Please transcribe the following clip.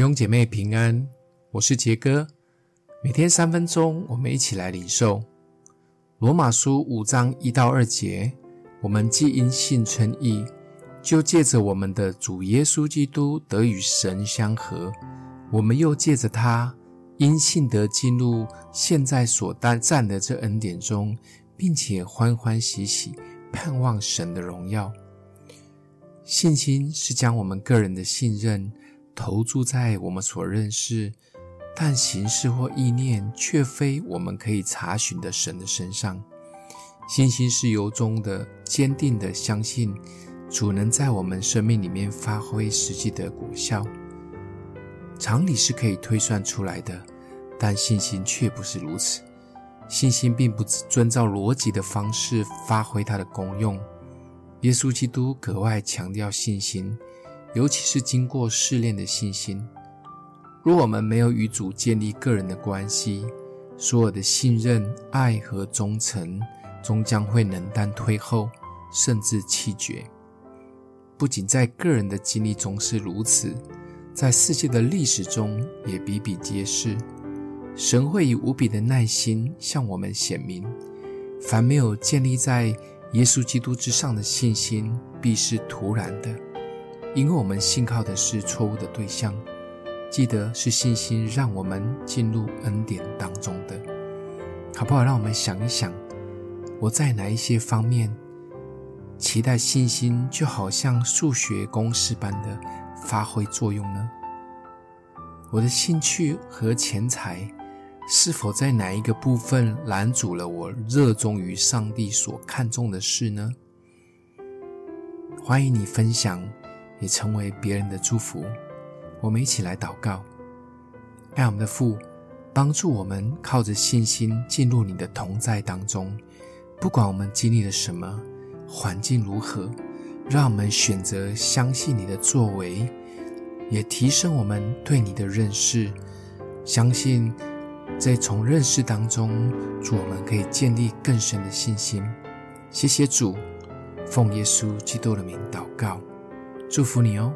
弟兄姐妹平安，我是杰哥。每天三分钟，我们一起来领受罗马书五章一到二节。我们既因信称义，就借着我们的主耶稣基督得与神相合。我们又借着他因信得进入现在所占的这恩典中，并且欢欢喜喜盼望神的荣耀。信心是将我们个人的信任。投注在我们所认识，但形式或意念却非我们可以查询的神的身上。信心是由衷的、坚定的相信主能在我们生命里面发挥实际的果效。常理是可以推算出来的，但信心却不是如此。信心并不遵照逻辑的方式发挥它的功用。耶稣基督格外强调信心。尤其是经过试炼的信心，若我们没有与主建立个人的关系，所有的信任、爱和忠诚终将会冷淡退后，甚至弃绝。不仅在个人的经历中是如此，在世界的历史中也比比皆是。神会以无比的耐心向我们显明，凡没有建立在耶稣基督之上的信心，必是徒然的。因为我们信靠的是错误的对象，记得是信心让我们进入恩典当中的，好不好？让我们想一想，我在哪一些方面期待信心就好像数学公式般的发挥作用呢？我的兴趣和钱财是否在哪一个部分拦阻了我热衷于上帝所看重的事呢？欢迎你分享。也成为别人的祝福。我们一起来祷告，爱我们的父，帮助我们靠着信心进入你的同在当中。不管我们经历了什么，环境如何，让我们选择相信你的作为，也提升我们对你的认识。相信在从认识当中，主我们可以建立更深的信心。谢谢主，奉耶稣基督的名祷告。祝福你哦。